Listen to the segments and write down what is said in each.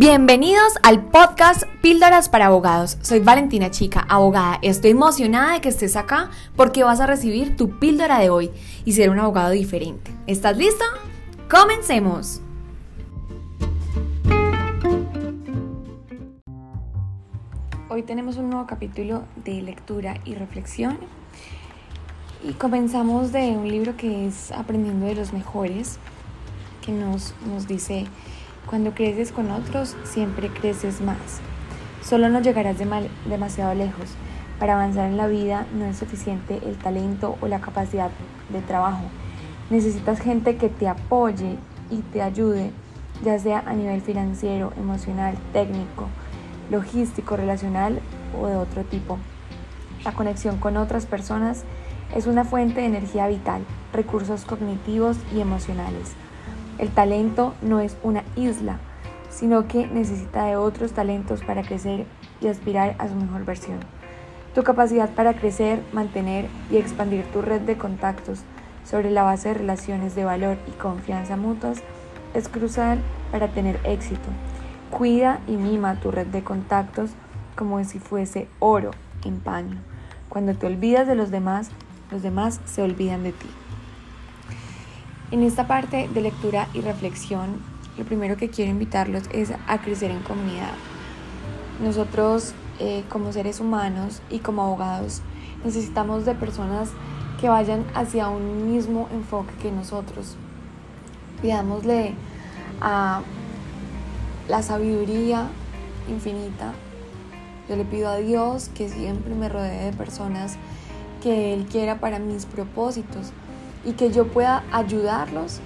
Bienvenidos al podcast Píldoras para Abogados. Soy Valentina Chica, abogada. Estoy emocionada de que estés acá porque vas a recibir tu píldora de hoy y ser un abogado diferente. ¿Estás listo? ¡Comencemos! Hoy tenemos un nuevo capítulo de lectura y reflexión y comenzamos de un libro que es Aprendiendo de los Mejores, que nos, nos dice cuando creces con otros, siempre creces más. Solo no llegarás demasiado lejos. Para avanzar en la vida no es suficiente el talento o la capacidad de trabajo. Necesitas gente que te apoye y te ayude, ya sea a nivel financiero, emocional, técnico, logístico, relacional o de otro tipo. La conexión con otras personas es una fuente de energía vital, recursos cognitivos y emocionales. El talento no es una isla, sino que necesita de otros talentos para crecer y aspirar a su mejor versión. Tu capacidad para crecer, mantener y expandir tu red de contactos sobre la base de relaciones de valor y confianza mutuas es crucial para tener éxito. Cuida y mima tu red de contactos como si fuese oro en paño. Cuando te olvidas de los demás, los demás se olvidan de ti. En esta parte de lectura y reflexión, lo primero que quiero invitarlos es a crecer en comunidad. Nosotros eh, como seres humanos y como abogados necesitamos de personas que vayan hacia un mismo enfoque que nosotros. Pidámosle a la sabiduría infinita. Yo le pido a Dios que siempre me rodee de personas que Él quiera para mis propósitos y que yo pueda ayudarlos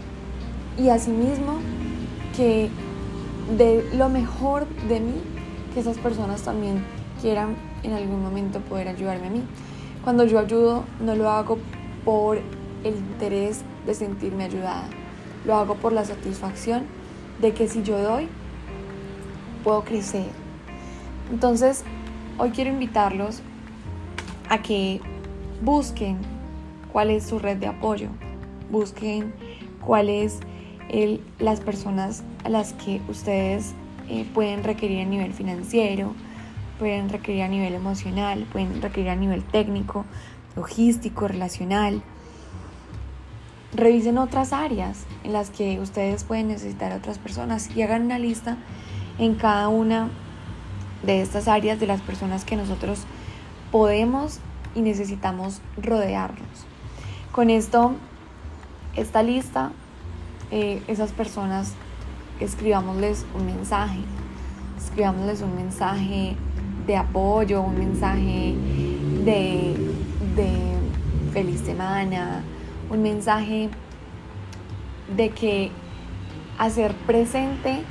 y asimismo que de lo mejor de mí, que esas personas también quieran en algún momento poder ayudarme a mí. Cuando yo ayudo no lo hago por el interés de sentirme ayudada, lo hago por la satisfacción de que si yo doy, puedo crecer. Entonces, hoy quiero invitarlos a que busquen cuál es su red de apoyo, busquen cuáles las personas a las que ustedes eh, pueden requerir a nivel financiero, pueden requerir a nivel emocional, pueden requerir a nivel técnico, logístico, relacional. Revisen otras áreas en las que ustedes pueden necesitar a otras personas y hagan una lista en cada una de estas áreas de las personas que nosotros podemos y necesitamos rodearnos. Con esto, esta lista, eh, esas personas, escribámosles un mensaje, escribámosles un mensaje de apoyo, un mensaje de, feliz semana, un mensaje de que hacer presente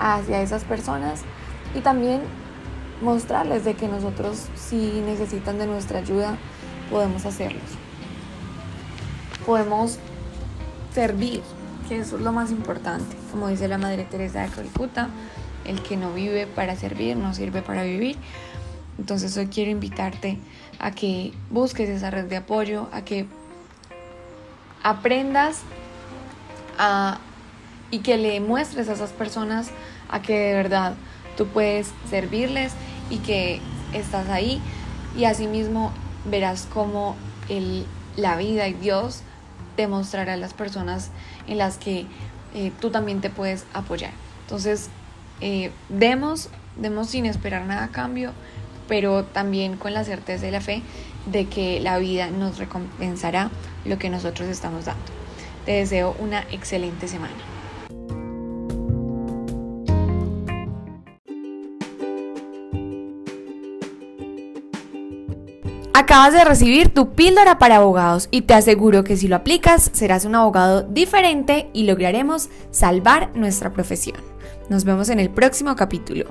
hacia esas personas y también mostrarles de que nosotros si necesitan de nuestra ayuda podemos hacerlos podemos servir, que eso es lo más importante. Como dice la Madre Teresa de Calcuta, el que no vive para servir no sirve para vivir. Entonces hoy quiero invitarte a que busques esa red de apoyo, a que aprendas a, y que le muestres a esas personas a que de verdad tú puedes servirles y que estás ahí y asimismo verás cómo el, la vida y Dios demostrar a las personas en las que eh, tú también te puedes apoyar. Entonces, eh, demos, demos sin esperar nada a cambio, pero también con la certeza y la fe de que la vida nos recompensará lo que nosotros estamos dando. Te deseo una excelente semana. Acabas de recibir tu píldora para abogados y te aseguro que si lo aplicas serás un abogado diferente y lograremos salvar nuestra profesión. Nos vemos en el próximo capítulo.